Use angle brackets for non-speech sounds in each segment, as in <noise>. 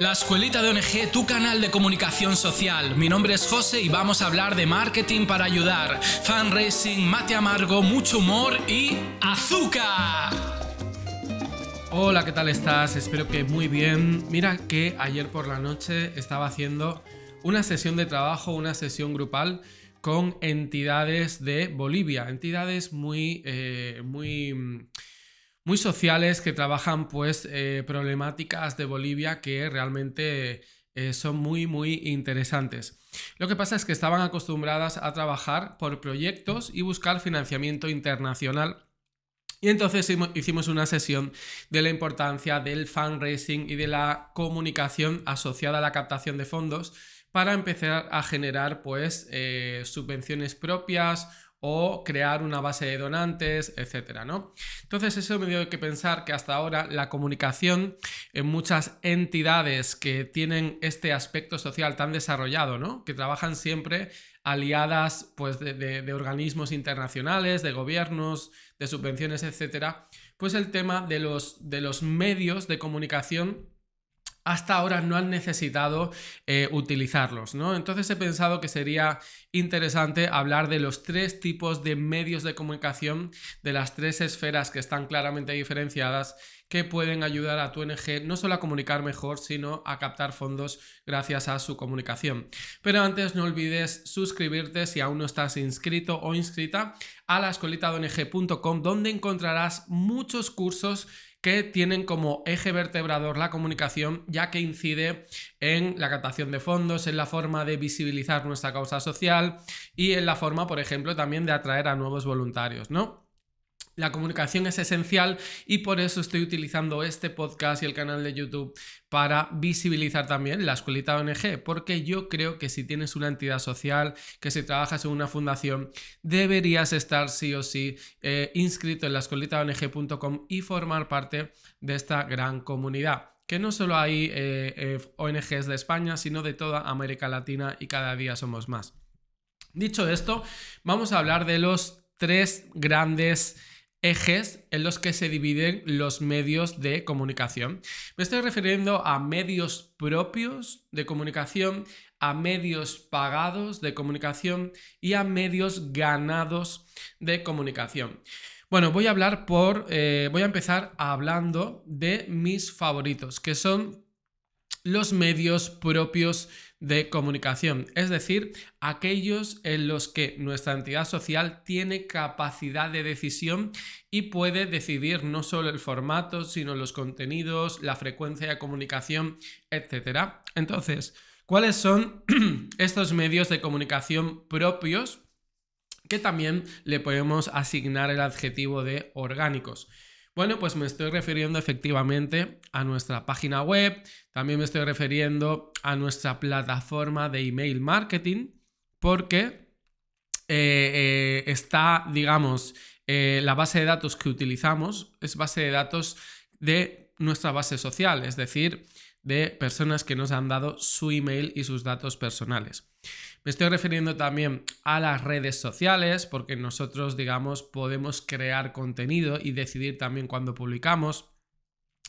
La Escuelita de ONG, tu canal de comunicación social. Mi nombre es José y vamos a hablar de marketing para ayudar, fundraising, mate amargo, mucho humor y azúcar. Hola, ¿qué tal estás? Espero que muy bien. Mira que ayer por la noche estaba haciendo una sesión de trabajo, una sesión grupal con entidades de Bolivia, entidades muy, eh, muy muy sociales que trabajan pues eh, problemáticas de Bolivia que realmente eh, son muy muy interesantes. Lo que pasa es que estaban acostumbradas a trabajar por proyectos y buscar financiamiento internacional y entonces hicimos una sesión de la importancia del fundraising y de la comunicación asociada a la captación de fondos para empezar a generar pues eh, subvenciones propias o crear una base de donantes, etcétera, ¿no? Entonces, eso me dio que pensar que hasta ahora la comunicación en muchas entidades que tienen este aspecto social tan desarrollado, ¿no? Que trabajan siempre aliadas pues, de, organismos internacionales, de gobiernos, de subvenciones, etcétera, pues el tema de los, de los medios de comunicación hasta ahora no han necesitado eh, utilizarlos, ¿no? Entonces he pensado que sería interesante hablar de los tres tipos de medios de comunicación, de las tres esferas que están claramente diferenciadas que pueden ayudar a tu ONG no solo a comunicar mejor, sino a captar fondos gracias a su comunicación. Pero antes no olvides suscribirte si aún no estás inscrito o inscrita a la escolitadoNG.com donde encontrarás muchos cursos que tienen como eje vertebrador la comunicación, ya que incide en la captación de fondos, en la forma de visibilizar nuestra causa social y en la forma, por ejemplo, también de atraer a nuevos voluntarios, ¿no? La comunicación es esencial y por eso estoy utilizando este podcast y el canal de YouTube para visibilizar también la escuelita ONG, porque yo creo que si tienes una entidad social, que si trabajas en una fundación, deberías estar sí o sí eh, inscrito en la escuelitaong.com y formar parte de esta gran comunidad que no solo hay eh, eh, ONGs de España, sino de toda América Latina y cada día somos más. Dicho esto, vamos a hablar de los tres grandes ejes en los que se dividen los medios de comunicación. Me estoy refiriendo a medios propios de comunicación, a medios pagados de comunicación y a medios ganados de comunicación. Bueno, voy a hablar por. Eh, voy a empezar hablando de mis favoritos, que son los medios propios de comunicación, es decir, aquellos en los que nuestra entidad social tiene capacidad de decisión y puede decidir no solo el formato, sino los contenidos, la frecuencia de comunicación, etc. Entonces, ¿cuáles son <clears throat> estos medios de comunicación propios? que también le podemos asignar el adjetivo de orgánicos. Bueno, pues me estoy refiriendo efectivamente a nuestra página web, también me estoy refiriendo a nuestra plataforma de email marketing, porque eh, eh, está, digamos, eh, la base de datos que utilizamos es base de datos de nuestra base social, es decir, de personas que nos han dado su email y sus datos personales. Me estoy refiriendo también a las redes sociales, porque nosotros, digamos, podemos crear contenido y decidir también cuándo publicamos,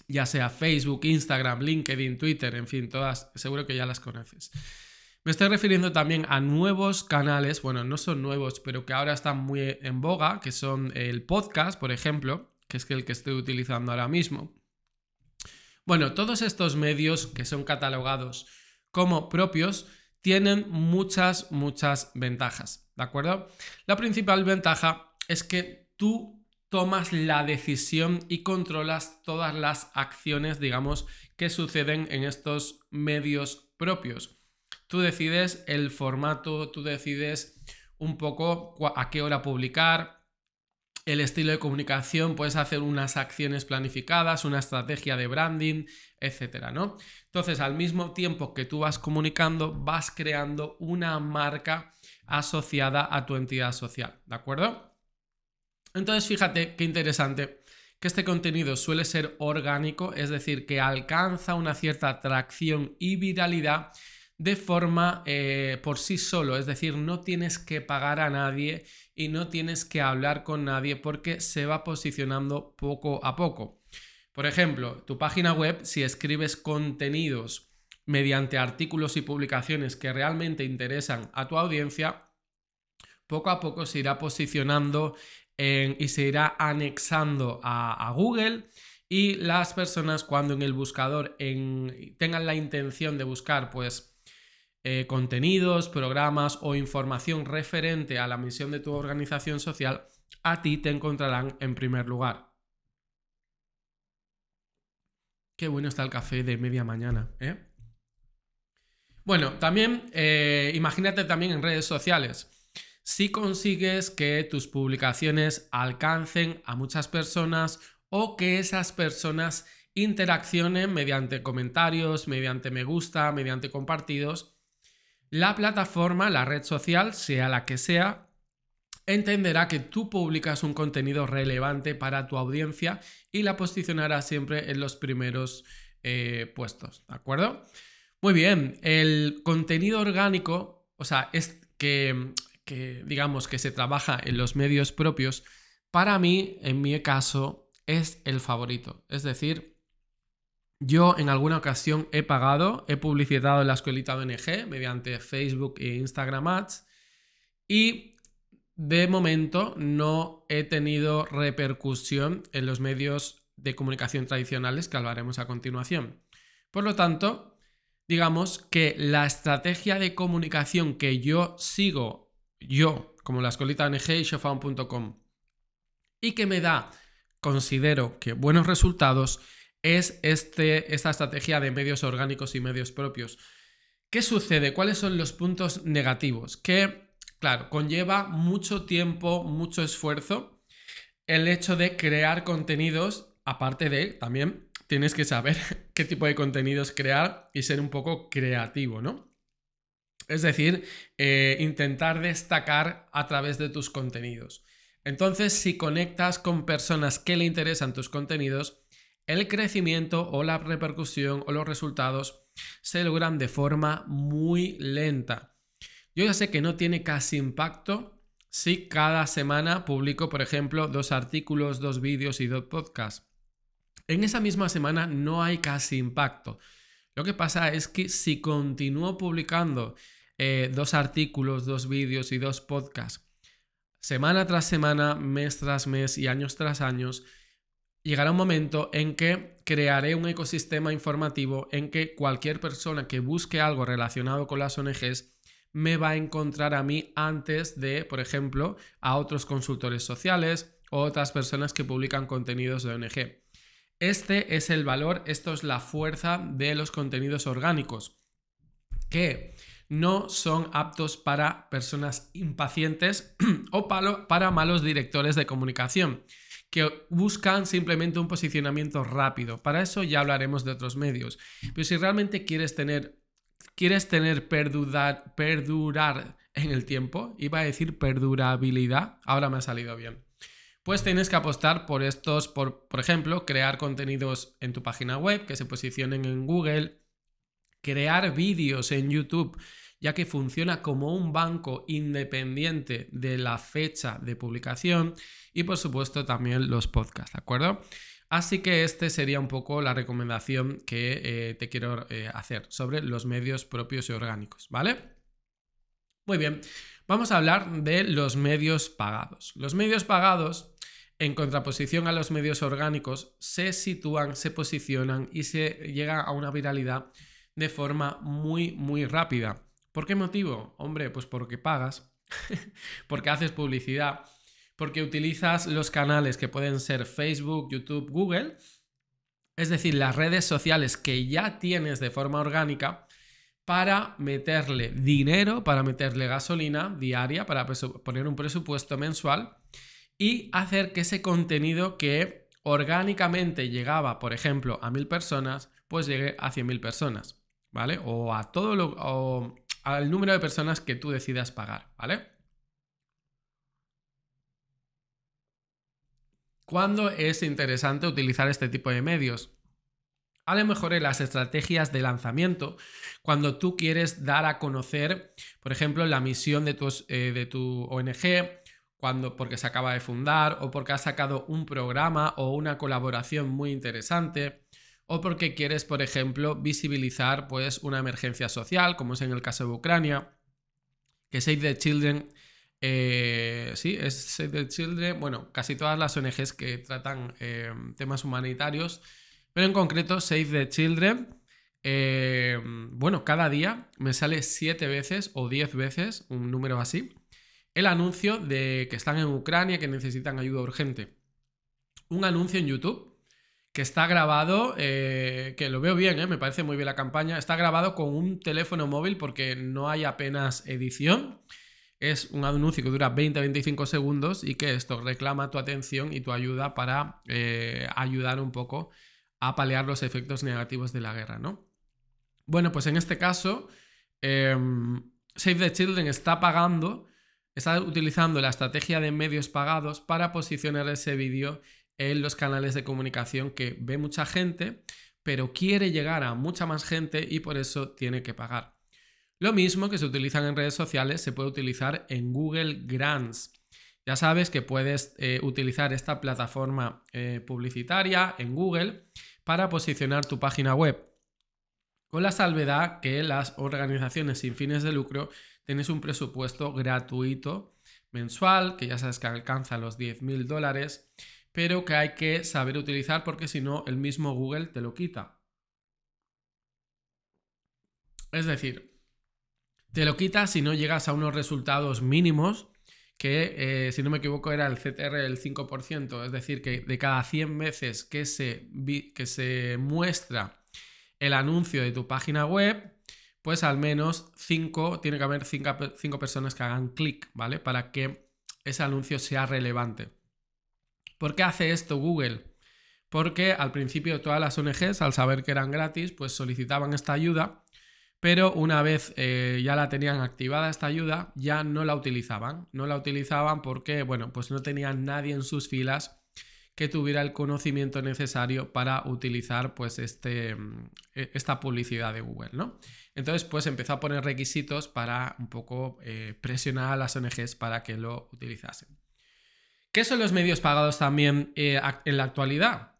ya sea Facebook, Instagram, LinkedIn, Twitter, en fin, todas, seguro que ya las conoces. Me estoy refiriendo también a nuevos canales, bueno, no son nuevos, pero que ahora están muy en boga, que son el podcast, por ejemplo, que es el que estoy utilizando ahora mismo. Bueno, todos estos medios que son catalogados como propios tienen muchas, muchas ventajas, ¿de acuerdo? La principal ventaja es que tú tomas la decisión y controlas todas las acciones, digamos, que suceden en estos medios propios. Tú decides el formato, tú decides un poco a qué hora publicar, el estilo de comunicación, puedes hacer unas acciones planificadas, una estrategia de branding, etcétera, ¿no? Entonces, al mismo tiempo que tú vas comunicando, vas creando una marca asociada a tu entidad social, ¿de acuerdo? Entonces, fíjate qué interesante que este contenido suele ser orgánico, es decir, que alcanza una cierta atracción y viralidad de forma eh, por sí solo, es decir, no tienes que pagar a nadie y no tienes que hablar con nadie porque se va posicionando poco a poco. Por ejemplo, tu página web, si escribes contenidos mediante artículos y publicaciones que realmente interesan a tu audiencia, poco a poco se irá posicionando y se irá anexando a, Google y las personas cuando en el buscador tengan la intención de buscar pues eh, contenidos, programas o información referente a la misión de tu organización social, a ti te encontrarán en primer lugar. Qué bueno está el café de media mañana, ¿eh? Bueno, también eh, imagínate también en redes sociales. Si consigues que tus publicaciones alcancen a muchas personas o que esas personas interaccionen mediante comentarios, mediante me gusta, mediante compartidos, la plataforma, la red social, sea la que sea, entenderá que tú publicas un contenido relevante para tu audiencia y la posicionará siempre en los primeros eh, puestos, ¿de acuerdo? Muy bien, el contenido orgánico, o sea, es que, que digamos que se trabaja en los medios propios, para mí, en mi caso, es el favorito. Es decir, yo en alguna ocasión he pagado, he publicitado en la escuelita ONG mediante Facebook e Instagram Ads y de momento no he tenido repercusión en los medios de comunicación tradicionales que hablaremos a continuación. Por lo tanto, digamos que la estrategia de comunicación que yo sigo, yo, como la escolita NG y showfound.com, y que me da, considero que buenos resultados, es este, esta estrategia de medios orgánicos y medios propios. ¿Qué sucede? ¿Cuáles son los puntos negativos? Que, claro, conlleva mucho tiempo, mucho esfuerzo el hecho de crear contenidos, aparte de también tienes que saber <laughs> qué tipo de contenidos crear y ser un poco creativo, ¿no? Es decir, eh, intentar destacar a través de tus contenidos. Entonces, si conectas con personas que le interesan tus contenidos, el crecimiento o la repercusión o los resultados se logran de forma muy lenta. Yo ya sé que no tiene casi impacto si cada semana publico, por ejemplo, dos artículos, dos vídeos y dos podcasts. En esa misma semana no hay casi impacto. Lo que pasa es que si continúo publicando eh, dos artículos, dos vídeos y dos podcasts, semana tras semana, mes tras mes y años tras años, llegará un momento en que crearé un ecosistema informativo en que cualquier persona que busque algo relacionado con las ONGs me va a encontrar a mí antes de, por ejemplo, a otros consultores sociales o otras personas que publican contenidos de ONG. Este es el valor, esto es la fuerza de los contenidos orgánicos, que no son aptos para personas impacientes <clears throat> o para malos directores de comunicación, que buscan simplemente un posicionamiento rápido. Para eso ya hablaremos de otros medios. Pero si realmente quieres tener, quieres tener perdurar, perdurar en el tiempo, iba a decir perdurabilidad, ahora me ha salido bien pues tienes que apostar por estos, por, por ejemplo, crear contenidos en tu página web que se posicionen en Google, crear vídeos en YouTube, ya que funciona como un banco independiente de la fecha de publicación y por supuesto también los podcasts, ¿de acuerdo? Así que este sería un poco la recomendación que eh, te quiero eh, hacer sobre los medios propios y orgánicos, ¿vale? Muy bien, vamos a hablar de los medios pagados. Los medios pagados, en contraposición a los medios orgánicos, se sitúan, se posicionan y se llega a una viralidad de forma muy, muy rápida. ¿Por qué motivo? Hombre, pues porque pagas, <laughs> porque haces publicidad, porque utilizas los canales que pueden ser Facebook, YouTube, Google, es decir, las redes sociales que ya tienes de forma orgánica para meterle dinero, para meterle gasolina diaria, para poner un presupuesto mensual y hacer que ese contenido que orgánicamente llegaba, por ejemplo, a mil personas, pues llegue a mil personas, ¿vale? O a todo lo, al número de personas que tú decidas pagar, ¿vale? ¿Cuándo es interesante utilizar este tipo de medios? a lo mejor en las estrategias de lanzamiento, cuando tú quieres dar a conocer, por ejemplo, la misión de, eh, de tu ONG, cuando, porque se acaba de fundar o porque has sacado un programa o una colaboración muy interesante o porque quieres, por ejemplo, visibilizar pues, una emergencia social, como es en el caso de Ucrania, que Save the Children, eh, sí, es Save the Children, bueno, casi todas las ONGs que tratan eh, temas humanitarios, pero en concreto Save the Children, eh, bueno, cada día me sale siete veces o diez veces, un número así, el anuncio de que están en Ucrania, que necesitan ayuda urgente. Un anuncio en YouTube que está grabado, eh, que lo veo bien, eh, me parece muy bien la campaña, está grabado con un teléfono móvil porque no hay apenas edición. Es un anuncio que dura 20-25 segundos y que esto reclama tu atención y tu ayuda para eh, ayudar un poco a paliar los efectos negativos de la guerra, ¿no? Bueno, pues en este caso, em, Save the Children está pagando, está utilizando la estrategia de medios pagados para posicionar ese vídeo en los canales de comunicación que ve mucha gente, pero quiere llegar a mucha más gente y por eso tiene que pagar. Lo mismo que se utilizan en redes sociales se puede utilizar en Google Grants. Ya sabes que puedes eh, utilizar esta plataforma eh, publicitaria en Google para posicionar tu página web. Con la salvedad que las organizaciones sin fines de lucro tienes un presupuesto gratuito mensual, que ya sabes que alcanza los 10.000 dólares, pero que hay que saber utilizar porque si no, el mismo Google te lo quita. Es decir, te lo quita si no llegas a unos resultados mínimos que, eh, si no me equivoco, era el CTR del 5%, es decir, que de cada 100 veces que se, que se muestra el anuncio de tu página web, pues al menos 5, tiene que haber 5 personas que hagan clic, ¿vale? Para que ese anuncio sea relevante. ¿Por qué hace esto Google? Porque al principio todas las ONGs, al saber que eran gratis, pues solicitaban esta ayuda, pero una vez eh, ya la tenían activada esta ayuda, ya no la utilizaban. No la utilizaban porque, bueno, pues no tenían nadie en sus filas que tuviera el conocimiento necesario para utilizar pues este, e, esta publicidad de Google, ¿no? Entonces pues empezó a poner requisitos para un poco eh, presionar a las ONGs para que lo utilizasen. ¿Qué son los medios pagados también eh, en la actualidad?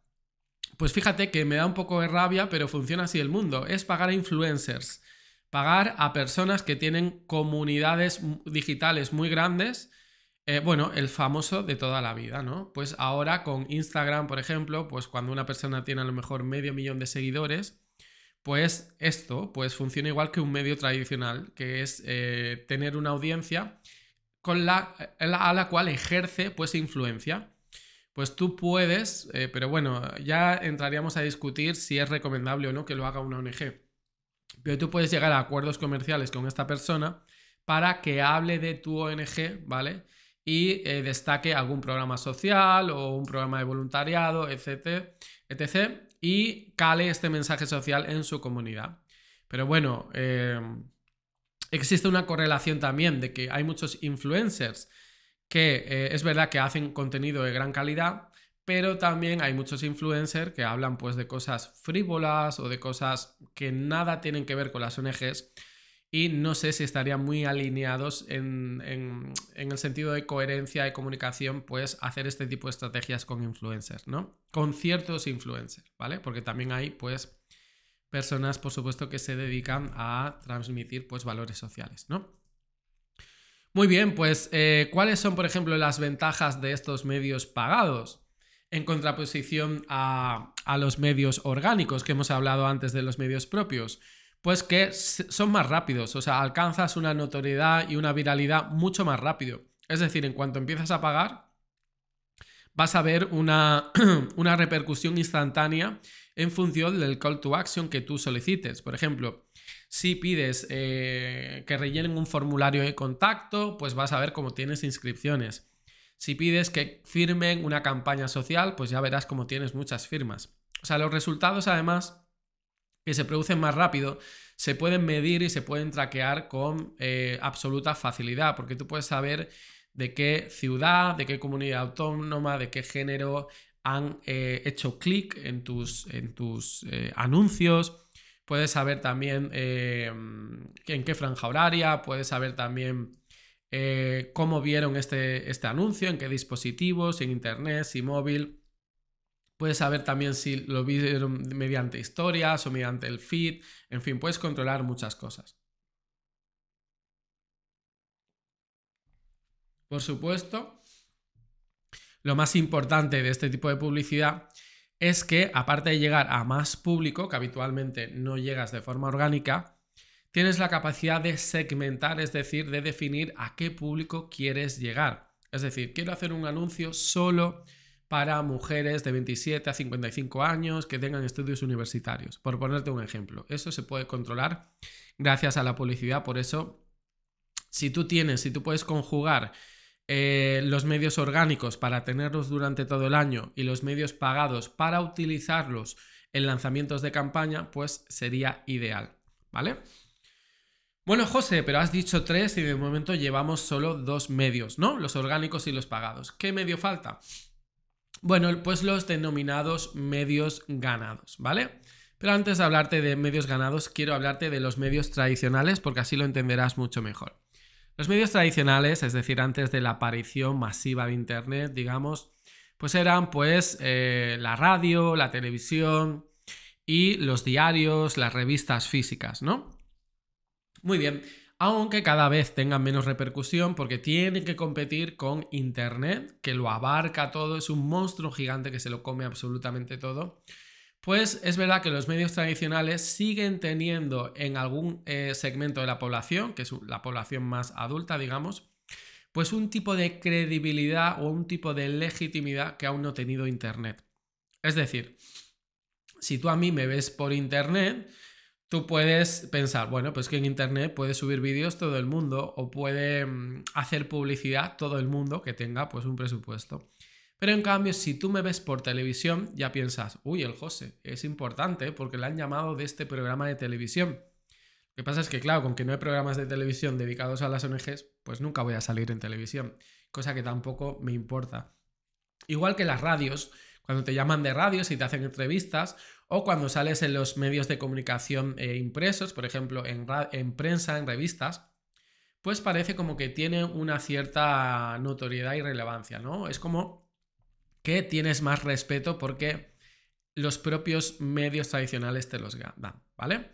Pues fíjate que me da un poco de rabia, pero funciona así el mundo. Es pagar a influencers, pagar a personas que tienen comunidades digitales muy grandes. Eh, bueno, el famoso de toda la vida, ¿no? Pues ahora con Instagram, por ejemplo, pues cuando una persona tiene a lo mejor medio millón de seguidores, pues esto pues funciona igual que un medio tradicional, que es eh, tener una audiencia con la, a la cual ejerce pues influencia. Pues tú puedes, eh, pero bueno, ya entraríamos a discutir si es recomendable o no que lo haga una ONG. Pero tú puedes llegar a acuerdos comerciales con esta persona para que hable de tu ONG, ¿vale? Y eh, destaque algún programa social o un programa de voluntariado, etc, etc. Y cale este mensaje social en su comunidad. Pero bueno, eh, existe una correlación también de que hay muchos influencers que eh, es verdad que hacen contenido de gran calidad, pero también hay muchos influencers que hablan pues de cosas frívolas o de cosas que nada tienen que ver con las ONGs y no sé si estarían muy alineados en, en, el sentido de coherencia y comunicación, pues hacer este tipo de estrategias con influencers, ¿no? Con ciertos influencers, ¿vale? Porque también hay pues personas, por supuesto, que se dedican a transmitir pues, valores sociales, ¿no? Muy bien, pues, eh, ¿cuáles son, por ejemplo, las ventajas de estos medios pagados? En contraposición a, a los medios orgánicos que hemos hablado antes de los medios propios. Pues que son más rápidos, o sea, alcanzas una notoriedad y una viralidad mucho más rápido. Es decir, en cuanto empiezas a pagar, vas a ver una, <clears throat> una repercusión instantánea en función del call to action que tú solicites. Por ejemplo, si pides eh, que rellenen un formulario de contacto, pues vas a ver cómo tienes inscripciones. Si pides que firmen una campaña social, pues ya verás cómo tienes muchas firmas. O sea, los resultados además que se producen más rápido se pueden medir y se pueden traquear con eh, absoluta facilidad, porque tú puedes saber de qué ciudad, de qué comunidad autónoma, de qué género, han eh, hecho clic en tus, en tus eh, anuncios. Puedes saber también eh, en qué franja horaria, puedes saber también cómo vieron este, este anuncio, en qué dispositivos, en internet, si móvil. Puedes saber también si lo vieron mediante historias o mediante el feed. En fin, puedes controlar muchas cosas. Por supuesto, lo más importante de este tipo de publicidad es que, aparte de llegar a más público, que habitualmente no llegas de forma orgánica, tienes la capacidad de segmentar, es decir, de definir a qué público quieres llegar. Es decir, quiero hacer un anuncio solo para mujeres de 27 a 55 años que tengan estudios universitarios, por ponerte un ejemplo. Eso se puede controlar gracias a la publicidad, por eso, si tú tienes, si tú puedes conjugar eh, los medios orgánicos para tenerlos durante todo el año y los medios pagados para utilizarlos en lanzamientos de campaña, pues sería ideal, ¿vale? Bueno, José, pero has dicho tres y de momento llevamos solo dos medios, ¿no? Los orgánicos y los pagados. ¿Qué medio falta? Bueno, pues los denominados medios ganados, ¿vale? Pero antes de hablarte de medios ganados, quiero hablarte de los medios tradicionales porque así lo entenderás mucho mejor. Los medios tradicionales, es decir, antes de la aparición masiva de Internet, digamos, pues eran pues eh, la radio, la televisión y los diarios, las revistas físicas, ¿no? Muy bien, aunque cada vez tengan menos repercusión porque tienen que competir con Internet, que lo abarca todo, es un monstruo gigante que se lo come absolutamente todo. Pues es verdad que los medios tradicionales siguen teniendo en algún eh, segmento de la población, que es la población más adulta, digamos, pues un tipo de credibilidad o un tipo de legitimidad que aún no ha tenido Internet. Es decir, si tú a mí me ves por Internet, tú puedes pensar, bueno, pues que en Internet puede subir vídeos todo el mundo o puede mm, hacer publicidad todo el mundo que tenga pues un presupuesto. Pero en cambio, si tú me ves por televisión, ya piensas, uy, el José, es importante porque le han llamado de este programa de televisión. Lo que pasa es que, claro, con que no hay programas de televisión dedicados a las ONGs, pues nunca voy a salir en televisión, cosa que tampoco me importa. Igual que las radios, cuando te llaman de radios y te hacen entrevistas, o cuando sales en los medios de comunicación eh, impresos, por ejemplo, en, en prensa, en revistas, pues parece como que tiene una cierta notoriedad y relevancia, ¿no? Es como que tienes más respeto porque los propios medios tradicionales te los dan, ¿vale?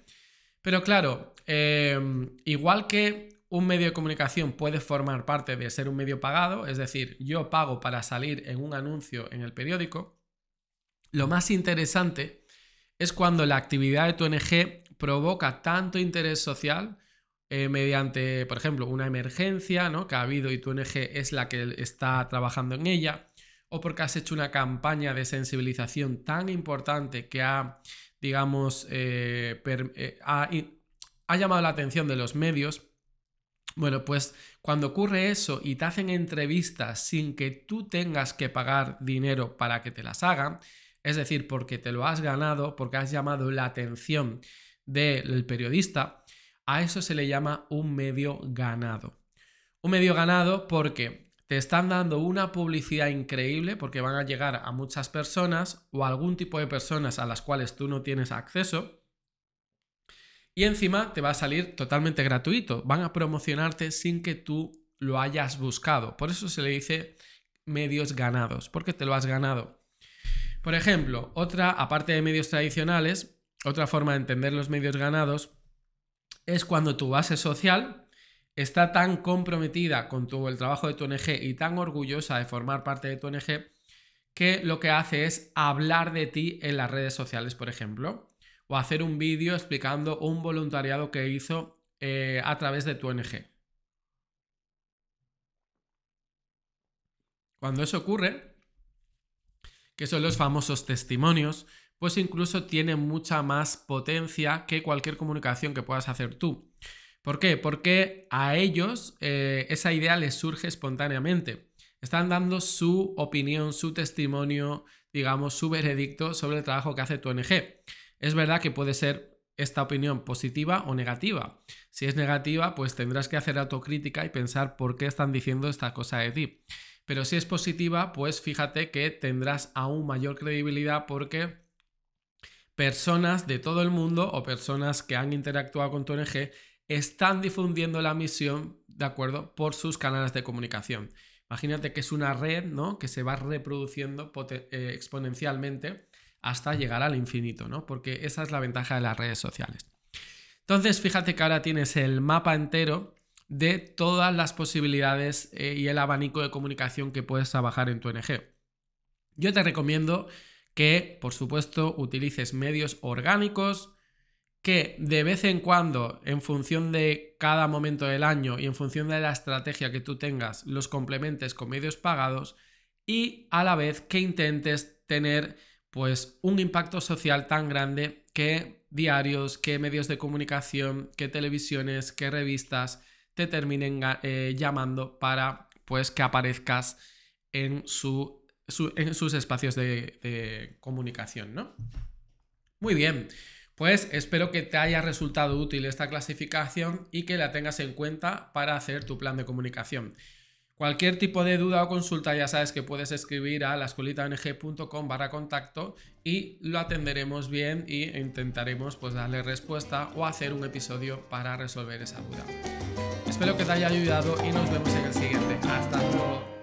Pero claro, em, igual que un medio de comunicación puede formar parte de ser un medio pagado, es decir, yo pago para salir en un anuncio en el periódico, lo más interesante es cuando la actividad de tu ONG provoca tanto interés social eh, mediante, por ejemplo, una emergencia ¿no? que ha habido y tu ONG es la que está trabajando en ella, o porque has hecho una campaña de sensibilización tan importante que ha, digamos, eh, eh, ha llamado la atención de los medios. Bueno, pues cuando ocurre eso y te hacen entrevistas sin que tú tengas que pagar dinero para que te las hagan, es decir, porque te lo has ganado, porque has llamado la atención del periodista, a eso se le llama un medio ganado. Un medio ganado porque te están dando una publicidad increíble porque van a llegar a muchas personas o a algún tipo de personas a las cuales tú no tienes acceso. Y encima te va a salir totalmente gratuito. Van a promocionarte sin que tú lo hayas buscado. Por eso se le dice medios ganados, porque te lo has ganado. Por ejemplo, otra, aparte de medios tradicionales, otra forma de entender los medios ganados es cuando tu base social está tan comprometida con tu, el trabajo de tu ONG y tan orgullosa de formar parte de tu ONG que lo que hace es hablar de ti en las redes sociales, por ejemplo, o hacer un vídeo explicando un voluntariado que hizo eh, a través de tu ONG. Cuando eso ocurre, que son los famosos testimonios, pues incluso tiene mucha más potencia que cualquier comunicación que puedas hacer tú. ¿Por qué? Porque a ellos eh, esa idea les surge espontáneamente. Están dando su opinión, su testimonio, digamos, su veredicto sobre el trabajo que hace tu ONG. Es verdad que puede ser esta opinión positiva o negativa. Si es negativa, pues tendrás que hacer autocrítica y pensar por qué están diciendo esta cosa de ti. Pero si es positiva, pues fíjate que tendrás aún mayor credibilidad porque personas de todo el mundo o personas que han interactuado con tu ONG están difundiendo la misión, ¿de acuerdo?, por sus canales de comunicación. Imagínate que es una red, ¿no? Que se va reproduciendo eh, exponencialmente hasta llegar al infinito, ¿no? Porque esa es la ventaja de las redes sociales. Entonces, fíjate que ahora tienes el mapa entero de todas las posibilidades eh, y el abanico de comunicación que puedes trabajar en tu NG. Yo te recomiendo que, por supuesto, utilices medios orgánicos, que de vez en cuando, en función de cada momento del año y en función de la estrategia que tú tengas, los complementes con medios pagados y a la vez que intentes tener pues un impacto social tan grande que diarios, que medios de comunicación, que televisiones, que revistas te terminen eh, llamando para pues que aparezcas en, su, en sus espacios de, de comunicación, ¿no? Muy bien. Pues espero que te haya resultado útil esta clasificación y que la tengas en cuenta para hacer tu plan de comunicación. Cualquier tipo de duda o consulta ya sabes que puedes escribir a lascolitaong.com barra contacto y lo atenderemos bien y intentaremos pues darle respuesta o hacer un episodio para resolver esa duda. Espero que te haya ayudado y nos vemos en el siguiente. Hasta luego.